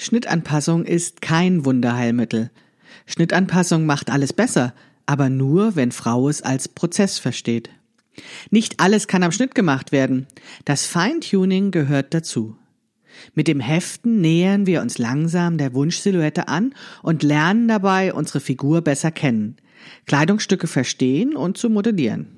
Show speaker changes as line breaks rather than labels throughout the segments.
Schnittanpassung ist kein Wunderheilmittel. Schnittanpassung macht alles besser, aber nur, wenn Frau es als Prozess versteht. Nicht alles kann am Schnitt gemacht werden. Das Feintuning gehört dazu. Mit dem Heften nähern wir uns langsam der Wunschsilhouette an und lernen dabei unsere Figur besser kennen, Kleidungsstücke verstehen und zu modellieren.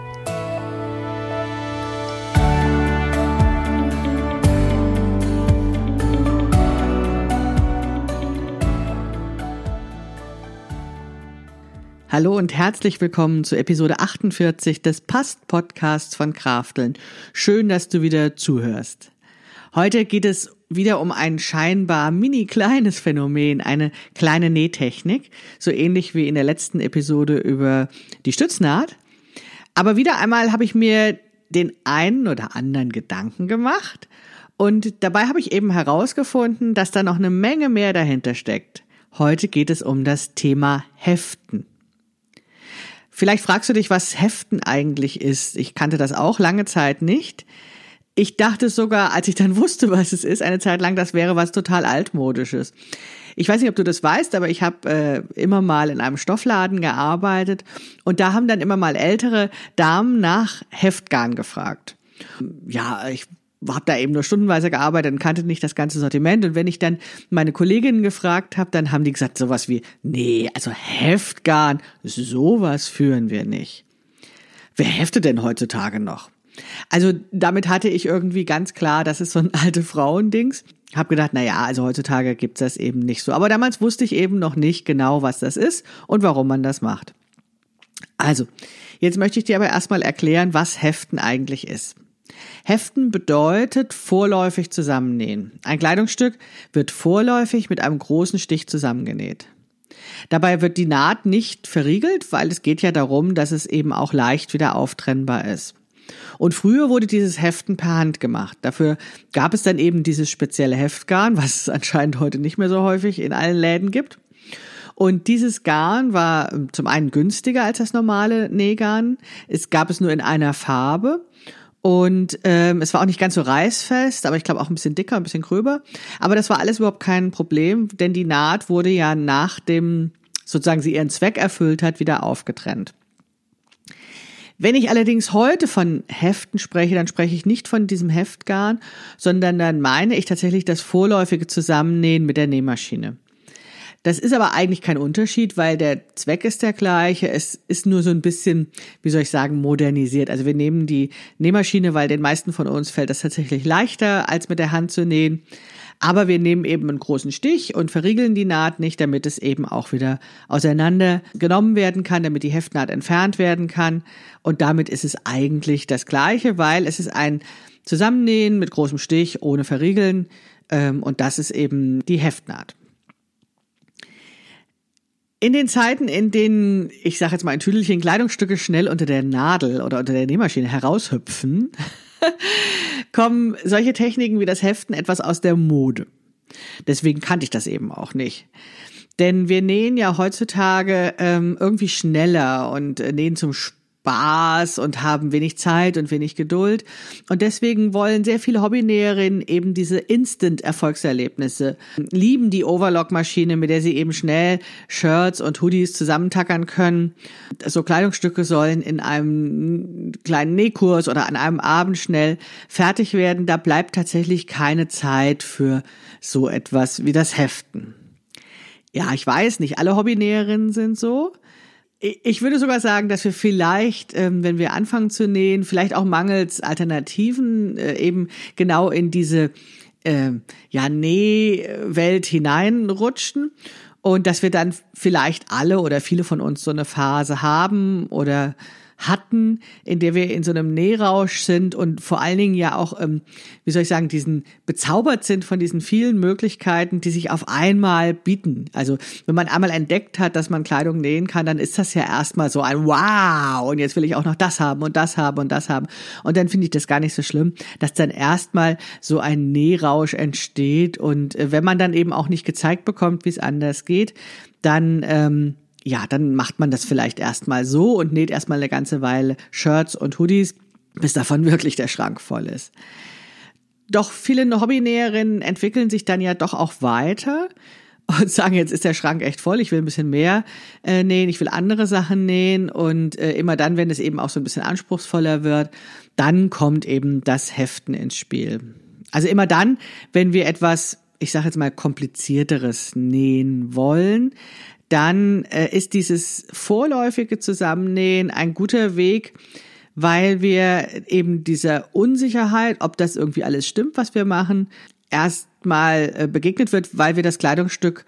Hallo und herzlich willkommen zu Episode 48 des Past-Podcasts von Krafteln. Schön, dass du wieder zuhörst. Heute geht es wieder um ein scheinbar mini kleines Phänomen, eine kleine Nähtechnik, so ähnlich wie in der letzten Episode über die Stütznaht. Aber wieder einmal habe ich mir den einen oder anderen Gedanken gemacht und dabei habe ich eben herausgefunden, dass da noch eine Menge mehr dahinter steckt. Heute geht es um das Thema Heften. Vielleicht fragst du dich, was Heften eigentlich ist. Ich kannte das auch lange Zeit nicht. Ich dachte sogar, als ich dann wusste, was es ist, eine Zeit lang, das wäre was total altmodisches. Ich weiß nicht, ob du das weißt, aber ich habe äh, immer mal in einem Stoffladen gearbeitet und da haben dann immer mal ältere Damen nach Heftgarn gefragt. Ja, ich habe da eben nur stundenweise gearbeitet und kannte nicht das ganze Sortiment. Und wenn ich dann meine Kolleginnen gefragt habe, dann haben die gesagt sowas wie, nee, also Heftgarn, sowas führen wir nicht. Wer heftet denn heutzutage noch? Also damit hatte ich irgendwie ganz klar, das ist so ein alte Frauendings. Hab gedacht, na ja, also heutzutage gibt's das eben nicht so. Aber damals wusste ich eben noch nicht genau, was das ist und warum man das macht. Also, jetzt möchte ich dir aber erstmal erklären, was Heften eigentlich ist. Heften bedeutet vorläufig zusammennähen. Ein Kleidungsstück wird vorläufig mit einem großen Stich zusammengenäht. Dabei wird die Naht nicht verriegelt, weil es geht ja darum, dass es eben auch leicht wieder auftrennbar ist. Und früher wurde dieses Heften per Hand gemacht. Dafür gab es dann eben dieses spezielle Heftgarn, was es anscheinend heute nicht mehr so häufig in allen Läden gibt. Und dieses Garn war zum einen günstiger als das normale Nähgarn. Es gab es nur in einer Farbe und ähm, es war auch nicht ganz so reißfest, aber ich glaube auch ein bisschen dicker, ein bisschen gröber. Aber das war alles überhaupt kein Problem, denn die Naht wurde ja nach dem, sozusagen sie ihren Zweck erfüllt hat, wieder aufgetrennt. Wenn ich allerdings heute von Heften spreche, dann spreche ich nicht von diesem Heftgarn, sondern dann meine ich tatsächlich das vorläufige Zusammennähen mit der Nähmaschine. Das ist aber eigentlich kein Unterschied, weil der Zweck ist der gleiche. Es ist nur so ein bisschen, wie soll ich sagen, modernisiert. Also wir nehmen die Nähmaschine, weil den meisten von uns fällt das tatsächlich leichter, als mit der Hand zu nähen. Aber wir nehmen eben einen großen Stich und verriegeln die Naht nicht, damit es eben auch wieder auseinander genommen werden kann, damit die Heftnaht entfernt werden kann. Und damit ist es eigentlich das Gleiche, weil es ist ein Zusammennähen mit großem Stich ohne Verriegeln. Ähm, und das ist eben die Heftnaht. In den Zeiten, in denen, ich sage jetzt mal ein Tüdelchen Kleidungsstücke schnell unter der Nadel oder unter der Nähmaschine heraushüpfen, kommen solche Techniken wie das Heften etwas aus der Mode. Deswegen kannte ich das eben auch nicht. Denn wir nähen ja heutzutage ähm, irgendwie schneller und äh, nähen zum Sport Spaß und haben wenig Zeit und wenig Geduld. Und deswegen wollen sehr viele Hobbynäherinnen eben diese Instant-Erfolgserlebnisse, lieben die Overlock-Maschine, mit der sie eben schnell Shirts und Hoodies zusammentackern können. So Kleidungsstücke sollen in einem kleinen Nähkurs oder an einem Abend schnell fertig werden. Da bleibt tatsächlich keine Zeit für so etwas wie das Heften. Ja, ich weiß, nicht alle Hobbynäherinnen sind so. Ich würde sogar sagen, dass wir vielleicht, ähm, wenn wir anfangen zu nähen, vielleicht auch mangels Alternativen äh, eben genau in diese äh, ja, Nähwelt hineinrutschen. Und dass wir dann vielleicht alle oder viele von uns so eine Phase haben oder hatten, in der wir in so einem Nährausch sind und vor allen Dingen ja auch, ähm, wie soll ich sagen, diesen bezaubert sind von diesen vielen Möglichkeiten, die sich auf einmal bieten. Also wenn man einmal entdeckt hat, dass man Kleidung nähen kann, dann ist das ja erstmal so ein Wow und jetzt will ich auch noch das haben und das haben und das haben. Und dann finde ich das gar nicht so schlimm, dass dann erstmal so ein Nährausch entsteht und äh, wenn man dann eben auch nicht gezeigt bekommt, wie es anders geht, dann ähm, ja, dann macht man das vielleicht erstmal so und näht erstmal eine ganze Weile Shirts und Hoodies, bis davon wirklich der Schrank voll ist. Doch viele Hobbynäherinnen entwickeln sich dann ja doch auch weiter und sagen, jetzt ist der Schrank echt voll, ich will ein bisschen mehr äh, nähen, ich will andere Sachen nähen und äh, immer dann, wenn es eben auch so ein bisschen anspruchsvoller wird, dann kommt eben das Heften ins Spiel. Also immer dann, wenn wir etwas, ich sage jetzt mal komplizierteres nähen wollen, dann äh, ist dieses vorläufige Zusammennähen ein guter Weg, weil wir eben dieser Unsicherheit, ob das irgendwie alles stimmt, was wir machen, erstmal äh, begegnet wird, weil wir das Kleidungsstück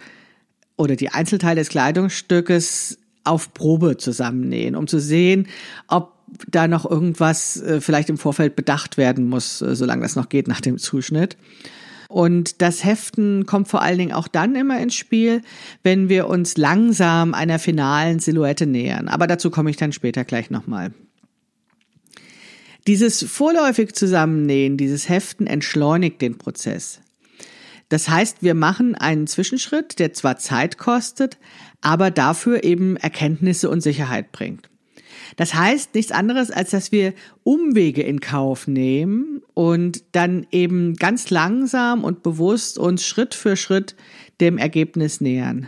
oder die Einzelteile des Kleidungsstückes auf Probe zusammennähen, um zu sehen, ob da noch irgendwas äh, vielleicht im Vorfeld bedacht werden muss, äh, solange das noch geht nach dem Zuschnitt. Und das Heften kommt vor allen Dingen auch dann immer ins Spiel, wenn wir uns langsam einer finalen Silhouette nähern. Aber dazu komme ich dann später gleich nochmal. Dieses vorläufig Zusammennähen, dieses Heften entschleunigt den Prozess. Das heißt, wir machen einen Zwischenschritt, der zwar Zeit kostet, aber dafür eben Erkenntnisse und Sicherheit bringt. Das heißt nichts anderes, als dass wir Umwege in Kauf nehmen und dann eben ganz langsam und bewusst uns Schritt für Schritt dem Ergebnis nähern.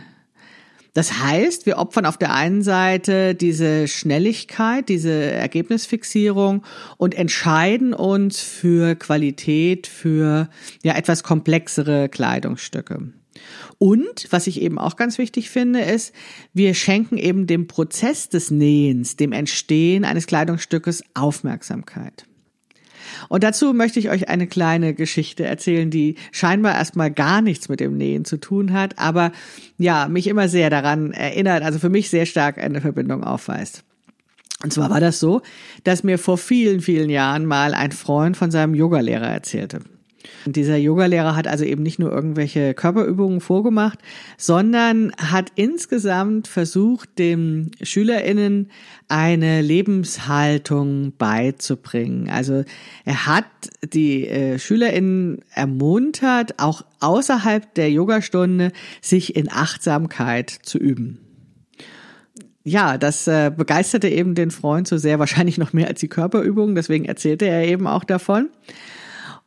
Das heißt, wir opfern auf der einen Seite diese Schnelligkeit, diese Ergebnisfixierung und entscheiden uns für Qualität, für ja etwas komplexere Kleidungsstücke. Und was ich eben auch ganz wichtig finde, ist, wir schenken eben dem Prozess des Nähens, dem Entstehen eines Kleidungsstückes Aufmerksamkeit. Und dazu möchte ich euch eine kleine Geschichte erzählen, die scheinbar erstmal gar nichts mit dem Nähen zu tun hat, aber ja, mich immer sehr daran erinnert, also für mich sehr stark eine Verbindung aufweist. Und zwar war das so, dass mir vor vielen, vielen Jahren mal ein Freund von seinem Yogalehrer erzählte. Und dieser Yogalehrer hat also eben nicht nur irgendwelche Körperübungen vorgemacht, sondern hat insgesamt versucht, den SchülerInnen eine Lebenshaltung beizubringen. Also er hat die äh, SchülerInnen ermuntert, auch außerhalb der Yogastunde sich in Achtsamkeit zu üben ja, das äh, begeisterte eben den Freund so sehr, wahrscheinlich noch mehr als die Körperübungen, deswegen erzählte er eben auch davon.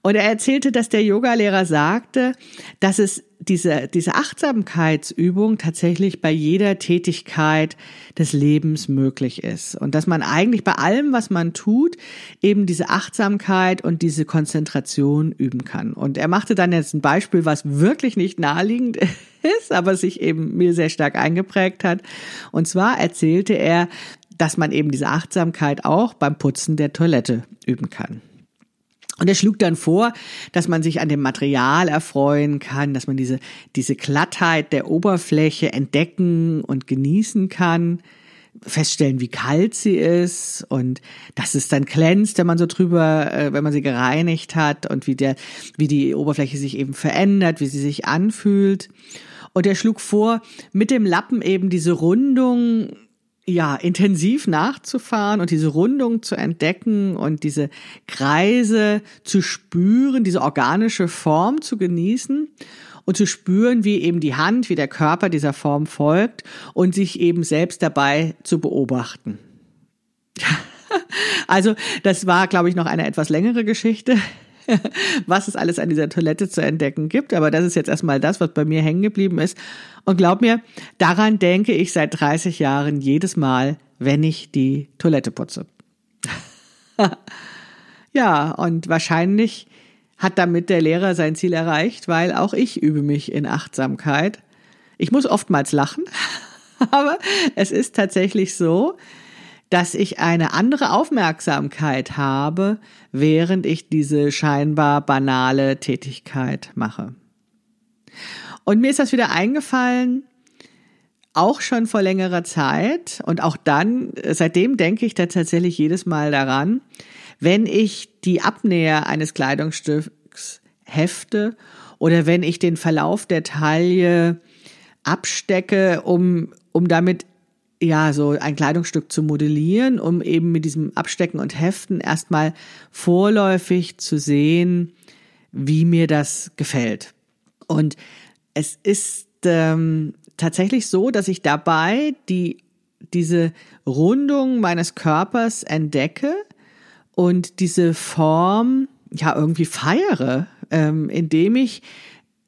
Und er erzählte, dass der Yogalehrer sagte, dass es diese, diese Achtsamkeitsübung tatsächlich bei jeder Tätigkeit des Lebens möglich ist. Und dass man eigentlich bei allem, was man tut, eben diese Achtsamkeit und diese Konzentration üben kann. Und er machte dann jetzt ein Beispiel, was wirklich nicht naheliegend ist, aber sich eben mir sehr stark eingeprägt hat. Und zwar erzählte er, dass man eben diese Achtsamkeit auch beim Putzen der Toilette üben kann. Und er schlug dann vor, dass man sich an dem Material erfreuen kann, dass man diese, diese Glattheit der Oberfläche entdecken und genießen kann, feststellen, wie kalt sie ist und dass es dann glänzt, wenn man so drüber, äh, wenn man sie gereinigt hat und wie der, wie die Oberfläche sich eben verändert, wie sie sich anfühlt. Und er schlug vor, mit dem Lappen eben diese Rundung ja, intensiv nachzufahren und diese Rundung zu entdecken und diese Kreise zu spüren, diese organische Form zu genießen und zu spüren, wie eben die Hand, wie der Körper dieser Form folgt und sich eben selbst dabei zu beobachten. Also, das war, glaube ich, noch eine etwas längere Geschichte. was es alles an dieser Toilette zu entdecken gibt. Aber das ist jetzt erstmal das, was bei mir hängen geblieben ist. Und glaub mir, daran denke ich seit 30 Jahren jedes Mal, wenn ich die Toilette putze. ja, und wahrscheinlich hat damit der Lehrer sein Ziel erreicht, weil auch ich übe mich in Achtsamkeit. Ich muss oftmals lachen, aber es ist tatsächlich so, dass ich eine andere Aufmerksamkeit habe, während ich diese scheinbar banale Tätigkeit mache. Und mir ist das wieder eingefallen, auch schon vor längerer Zeit und auch dann, seitdem denke ich da tatsächlich jedes Mal daran, wenn ich die Abnäher eines Kleidungsstücks hefte oder wenn ich den Verlauf der Taille abstecke, um, um damit ja, so ein Kleidungsstück zu modellieren, um eben mit diesem Abstecken und Heften erstmal vorläufig zu sehen, wie mir das gefällt. Und es ist ähm, tatsächlich so, dass ich dabei die, diese Rundung meines Körpers entdecke und diese Form ja irgendwie feiere, ähm, indem ich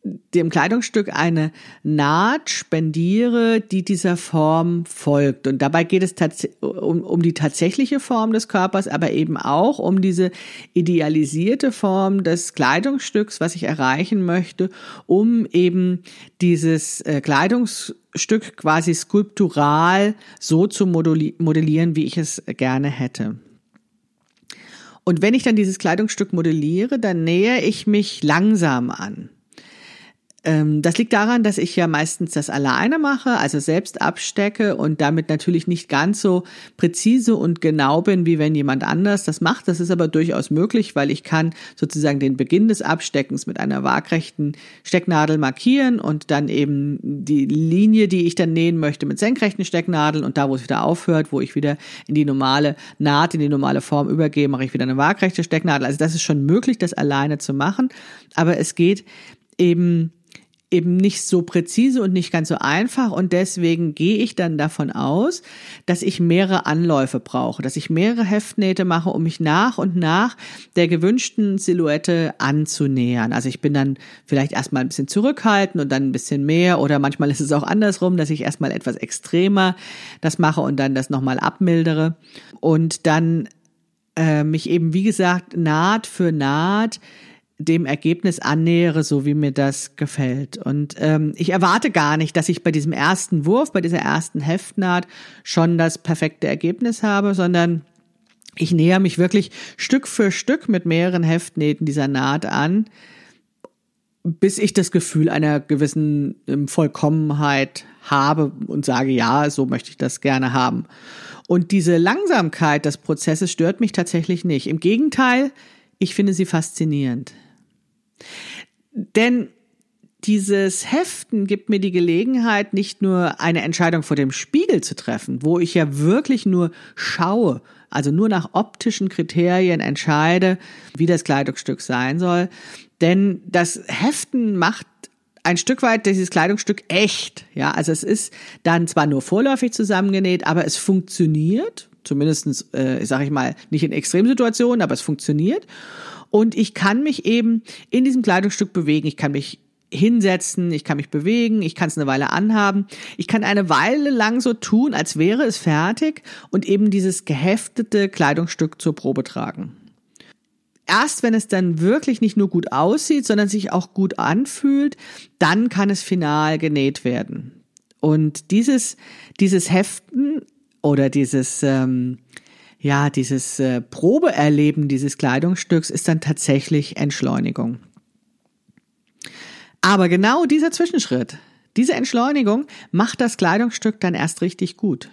dem Kleidungsstück eine Naht spendiere, die dieser Form folgt. Und dabei geht es um, um die tatsächliche Form des Körpers, aber eben auch um diese idealisierte Form des Kleidungsstücks, was ich erreichen möchte, um eben dieses äh, Kleidungsstück quasi skulptural so zu modellieren, wie ich es gerne hätte. Und wenn ich dann dieses Kleidungsstück modelliere, dann nähere ich mich langsam an. Ähm, das liegt daran, dass ich ja meistens das alleine mache, also selbst abstecke und damit natürlich nicht ganz so präzise und genau bin, wie wenn jemand anders das macht. Das ist aber durchaus möglich, weil ich kann sozusagen den Beginn des Absteckens mit einer waagrechten Stecknadel markieren und dann eben die Linie, die ich dann nähen möchte, mit senkrechten Stecknadeln und da, wo es wieder aufhört, wo ich wieder in die normale Naht, in die normale Form übergehe, mache ich wieder eine waagrechte Stecknadel. Also das ist schon möglich, das alleine zu machen, aber es geht eben eben nicht so präzise und nicht ganz so einfach. Und deswegen gehe ich dann davon aus, dass ich mehrere Anläufe brauche, dass ich mehrere Heftnähte mache, um mich nach und nach der gewünschten Silhouette anzunähern. Also ich bin dann vielleicht erstmal ein bisschen zurückhaltend und dann ein bisschen mehr. Oder manchmal ist es auch andersrum, dass ich erstmal etwas extremer das mache und dann das nochmal abmildere. Und dann äh, mich eben, wie gesagt, Naht für Naht dem Ergebnis annähere, so wie mir das gefällt. Und ähm, ich erwarte gar nicht, dass ich bei diesem ersten Wurf, bei dieser ersten Heftnaht schon das perfekte Ergebnis habe, sondern ich näher mich wirklich Stück für Stück mit mehreren Heftnähten dieser Naht an, bis ich das Gefühl einer gewissen ähm, Vollkommenheit habe und sage, ja, so möchte ich das gerne haben. Und diese Langsamkeit des Prozesses stört mich tatsächlich nicht. Im Gegenteil, ich finde sie faszinierend. Denn dieses Heften gibt mir die Gelegenheit, nicht nur eine Entscheidung vor dem Spiegel zu treffen, wo ich ja wirklich nur schaue, also nur nach optischen Kriterien entscheide, wie das Kleidungsstück sein soll. Denn das Heften macht ein Stück weit dieses Kleidungsstück echt. Ja, also es ist dann zwar nur vorläufig zusammengenäht, aber es funktioniert. Zumindestens, äh, sage ich mal, nicht in Extremsituationen, aber es funktioniert. Und ich kann mich eben in diesem Kleidungsstück bewegen. Ich kann mich hinsetzen, ich kann mich bewegen, ich kann es eine Weile anhaben. Ich kann eine Weile lang so tun, als wäre es fertig und eben dieses geheftete Kleidungsstück zur Probe tragen. Erst wenn es dann wirklich nicht nur gut aussieht, sondern sich auch gut anfühlt, dann kann es final genäht werden. Und dieses, dieses Heften oder dieses ähm, ja, dieses äh, Probeerleben dieses Kleidungsstücks ist dann tatsächlich Entschleunigung. Aber genau dieser Zwischenschritt, diese Entschleunigung macht das Kleidungsstück dann erst richtig gut.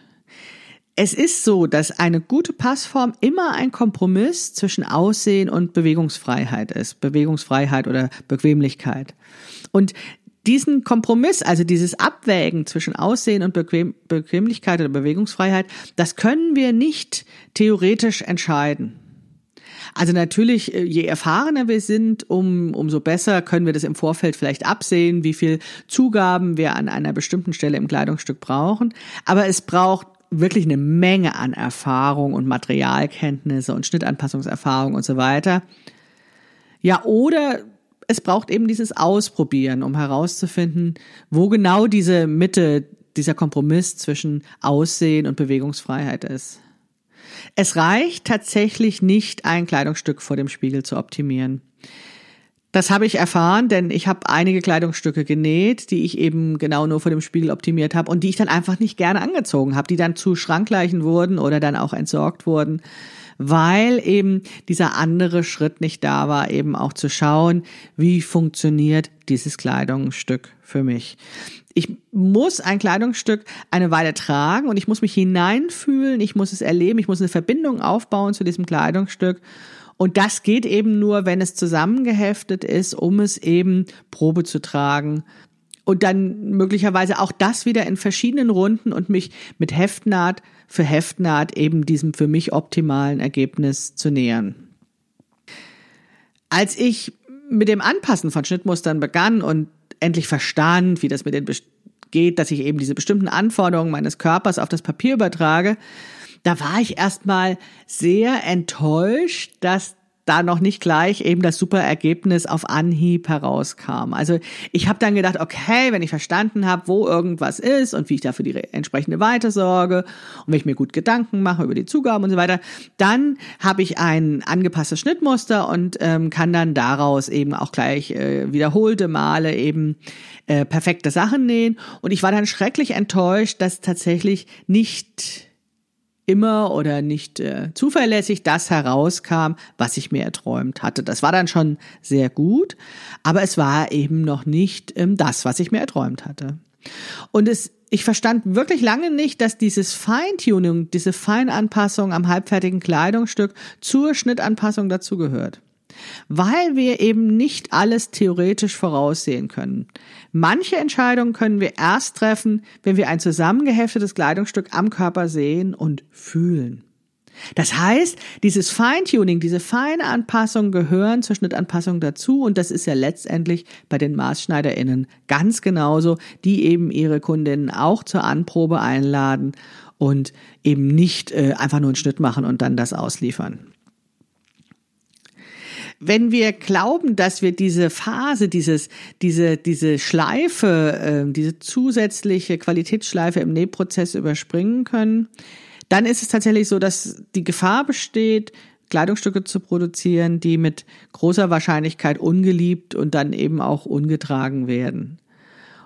Es ist so, dass eine gute Passform immer ein Kompromiss zwischen Aussehen und Bewegungsfreiheit ist. Bewegungsfreiheit oder Bequemlichkeit. Und diesen Kompromiss, also dieses Abwägen zwischen Aussehen und Bequem Bequemlichkeit oder Bewegungsfreiheit, das können wir nicht theoretisch entscheiden. Also natürlich, äh, je erfahrener wir sind, um, umso besser können wir das im Vorfeld vielleicht absehen, wie viel Zugaben wir an einer bestimmten Stelle im Kleidungsstück brauchen. Aber es braucht wirklich eine Menge an Erfahrung und Materialkenntnisse und Schnittanpassungserfahrung und so weiter. Ja, oder es braucht eben dieses Ausprobieren, um herauszufinden, wo genau diese Mitte, dieser Kompromiss zwischen Aussehen und Bewegungsfreiheit ist. Es reicht tatsächlich nicht, ein Kleidungsstück vor dem Spiegel zu optimieren. Das habe ich erfahren, denn ich habe einige Kleidungsstücke genäht, die ich eben genau nur vor dem Spiegel optimiert habe und die ich dann einfach nicht gerne angezogen habe, die dann zu Schrankleichen wurden oder dann auch entsorgt wurden weil eben dieser andere Schritt nicht da war, eben auch zu schauen, wie funktioniert dieses Kleidungsstück für mich. Ich muss ein Kleidungsstück eine Weile tragen und ich muss mich hineinfühlen, ich muss es erleben, ich muss eine Verbindung aufbauen zu diesem Kleidungsstück. Und das geht eben nur, wenn es zusammengeheftet ist, um es eben Probe zu tragen und dann möglicherweise auch das wieder in verschiedenen Runden und mich mit Heftnaht für Heftnaht eben diesem für mich optimalen Ergebnis zu nähern. Als ich mit dem Anpassen von Schnittmustern begann und endlich verstand, wie das mit den geht, dass ich eben diese bestimmten Anforderungen meines Körpers auf das Papier übertrage, da war ich erstmal sehr enttäuscht, dass da noch nicht gleich eben das super Ergebnis auf Anhieb herauskam. Also ich habe dann gedacht, okay, wenn ich verstanden habe, wo irgendwas ist und wie ich dafür die entsprechende Weite sorge und wenn ich mir gut Gedanken mache über die Zugaben und so weiter, dann habe ich ein angepasstes Schnittmuster und ähm, kann dann daraus eben auch gleich äh, wiederholte Male eben äh, perfekte Sachen nähen. Und ich war dann schrecklich enttäuscht, dass tatsächlich nicht immer oder nicht äh, zuverlässig das herauskam, was ich mir erträumt hatte. Das war dann schon sehr gut, aber es war eben noch nicht ähm, das, was ich mir erträumt hatte. Und es ich verstand wirklich lange nicht, dass dieses Feintuning, diese Feinanpassung am halbfertigen Kleidungsstück zur Schnittanpassung dazugehört weil wir eben nicht alles theoretisch voraussehen können. Manche Entscheidungen können wir erst treffen, wenn wir ein zusammengeheftetes Kleidungsstück am Körper sehen und fühlen. Das heißt, dieses Feintuning, diese feine Anpassung gehören zur Schnittanpassung dazu und das ist ja letztendlich bei den MaßschneiderInnen ganz genauso, die eben ihre Kundinnen auch zur Anprobe einladen und eben nicht äh, einfach nur einen Schnitt machen und dann das ausliefern. Wenn wir glauben, dass wir diese Phase, dieses, diese, diese Schleife, äh, diese zusätzliche Qualitätsschleife im Nähprozess überspringen können, dann ist es tatsächlich so, dass die Gefahr besteht, Kleidungsstücke zu produzieren, die mit großer Wahrscheinlichkeit ungeliebt und dann eben auch ungetragen werden.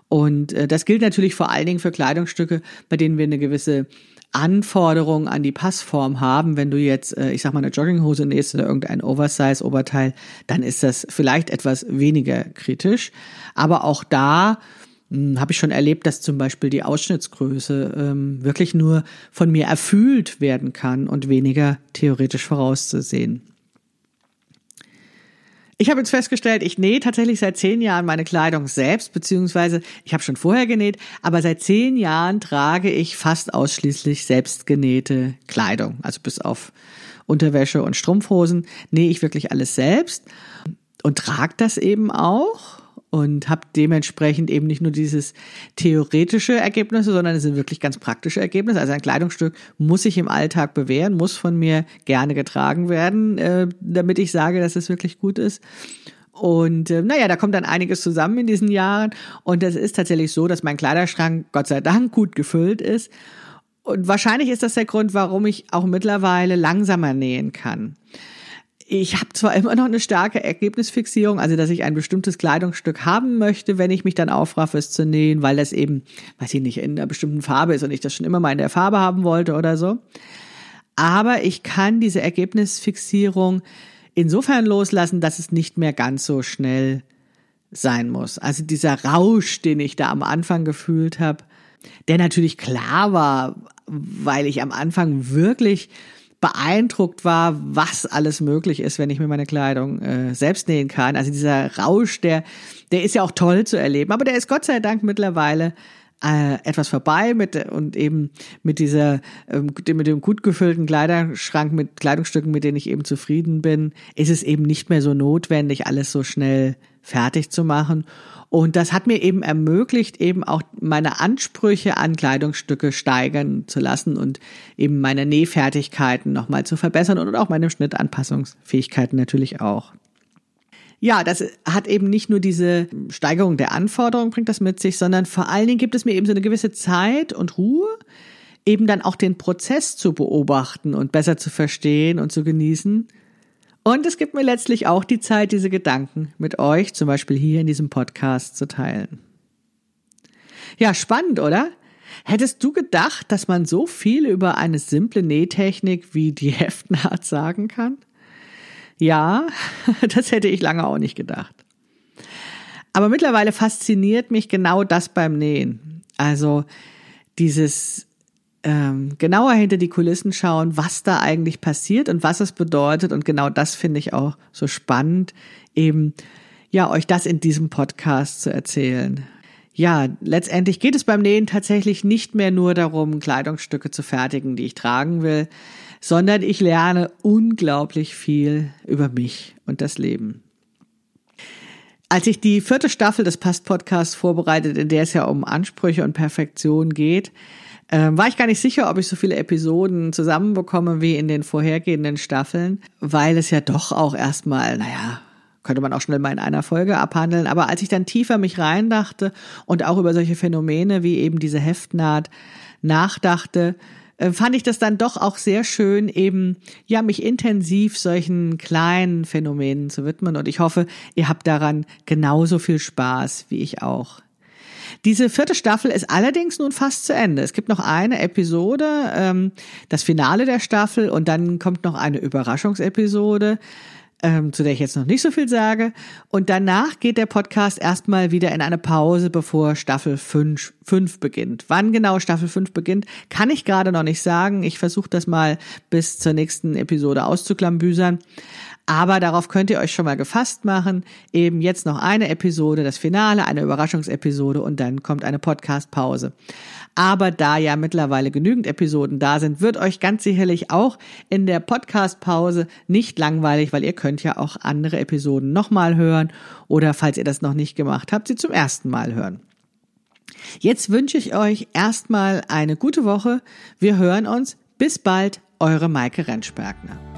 Und äh, das gilt natürlich vor allen Dingen für Kleidungsstücke, bei denen wir eine gewisse Anforderungen an die Passform haben. Wenn du jetzt, äh, ich sag mal, eine Jogginghose nähst oder irgendein Oversize-Oberteil, dann ist das vielleicht etwas weniger kritisch. Aber auch da hm, habe ich schon erlebt, dass zum Beispiel die Ausschnittsgröße ähm, wirklich nur von mir erfüllt werden kann und weniger theoretisch vorauszusehen. Ich habe jetzt festgestellt, ich nähe tatsächlich seit zehn Jahren meine Kleidung selbst, beziehungsweise ich habe schon vorher genäht, aber seit zehn Jahren trage ich fast ausschließlich selbstgenähte Kleidung. Also bis auf Unterwäsche und Strumpfhosen nähe ich wirklich alles selbst und trage das eben auch und habe dementsprechend eben nicht nur dieses theoretische Ergebnisse, sondern es sind wirklich ganz praktische Ergebnisse. Also ein Kleidungsstück muss sich im Alltag bewähren, muss von mir gerne getragen werden, äh, damit ich sage, dass es wirklich gut ist. Und äh, naja, da kommt dann einiges zusammen in diesen Jahren. Und es ist tatsächlich so, dass mein Kleiderschrank Gott sei Dank gut gefüllt ist. Und wahrscheinlich ist das der Grund, warum ich auch mittlerweile langsamer nähen kann ich habe zwar immer noch eine starke Ergebnisfixierung, also dass ich ein bestimmtes Kleidungsstück haben möchte, wenn ich mich dann aufraffe, es zu nähen, weil das eben, weiß ich nicht, in einer bestimmten Farbe ist und ich das schon immer mal in der Farbe haben wollte oder so. Aber ich kann diese Ergebnisfixierung insofern loslassen, dass es nicht mehr ganz so schnell sein muss. Also dieser Rausch, den ich da am Anfang gefühlt habe, der natürlich klar war, weil ich am Anfang wirklich beeindruckt war, was alles möglich ist, wenn ich mir meine Kleidung äh, selbst nähen kann. Also dieser Rausch, der, der ist ja auch toll zu erleben, aber der ist Gott sei Dank mittlerweile äh, etwas vorbei mit und eben mit dieser ähm, mit dem gut gefüllten Kleiderschrank mit Kleidungsstücken, mit denen ich eben zufrieden bin, ist es eben nicht mehr so notwendig, alles so schnell fertig zu machen. Und das hat mir eben ermöglicht, eben auch meine Ansprüche an Kleidungsstücke steigern zu lassen und eben meine Nähfertigkeiten nochmal zu verbessern und auch meine Schnittanpassungsfähigkeiten natürlich auch. Ja, das hat eben nicht nur diese Steigerung der Anforderungen bringt das mit sich, sondern vor allen Dingen gibt es mir eben so eine gewisse Zeit und Ruhe, eben dann auch den Prozess zu beobachten und besser zu verstehen und zu genießen und es gibt mir letztlich auch die Zeit, diese Gedanken mit euch, zum Beispiel hier in diesem Podcast, zu teilen. Ja, spannend, oder? Hättest du gedacht, dass man so viel über eine simple Nähtechnik wie die Heftnaht sagen kann? Ja, das hätte ich lange auch nicht gedacht. Aber mittlerweile fasziniert mich genau das beim Nähen. Also dieses ähm, genauer hinter die Kulissen schauen, was da eigentlich passiert und was es bedeutet. Und genau das finde ich auch so spannend, eben ja euch das in diesem Podcast zu erzählen. Ja, letztendlich geht es beim Nähen tatsächlich nicht mehr nur darum, Kleidungsstücke zu fertigen, die ich tragen will, sondern ich lerne unglaublich viel über mich und das Leben. Als ich die vierte Staffel des Past-Podcasts vorbereitet, in der es ja um Ansprüche und Perfektion geht, äh, war ich gar nicht sicher, ob ich so viele Episoden zusammenbekomme wie in den vorhergehenden Staffeln, weil es ja doch auch erstmal, naja, könnte man auch schnell mal in einer Folge abhandeln. Aber als ich dann tiefer mich reindachte und auch über solche Phänomene wie eben diese Heftnaht nachdachte, äh, fand ich das dann doch auch sehr schön, eben, ja, mich intensiv solchen kleinen Phänomenen zu widmen. Und ich hoffe, ihr habt daran genauso viel Spaß wie ich auch. Diese vierte Staffel ist allerdings nun fast zu Ende. Es gibt noch eine Episode, ähm, das Finale der Staffel, und dann kommt noch eine Überraschungsepisode ähm, zu der ich jetzt noch nicht so viel sage. Und danach geht der Podcast erstmal wieder in eine Pause, bevor Staffel 5, 5 beginnt. Wann genau Staffel 5 beginnt, kann ich gerade noch nicht sagen. Ich versuche das mal bis zur nächsten Episode auszuklambüsern. Aber darauf könnt ihr euch schon mal gefasst machen. Eben jetzt noch eine Episode, das Finale, eine Überraschungsepisode und dann kommt eine Podcast-Pause. Aber da ja mittlerweile genügend Episoden da sind, wird euch ganz sicherlich auch in der Podcast-Pause nicht langweilig, weil ihr könnt ja auch andere Episoden nochmal hören oder falls ihr das noch nicht gemacht habt, sie zum ersten Mal hören. Jetzt wünsche ich euch erstmal eine gute Woche. Wir hören uns. Bis bald, eure Maike Rentschbergner.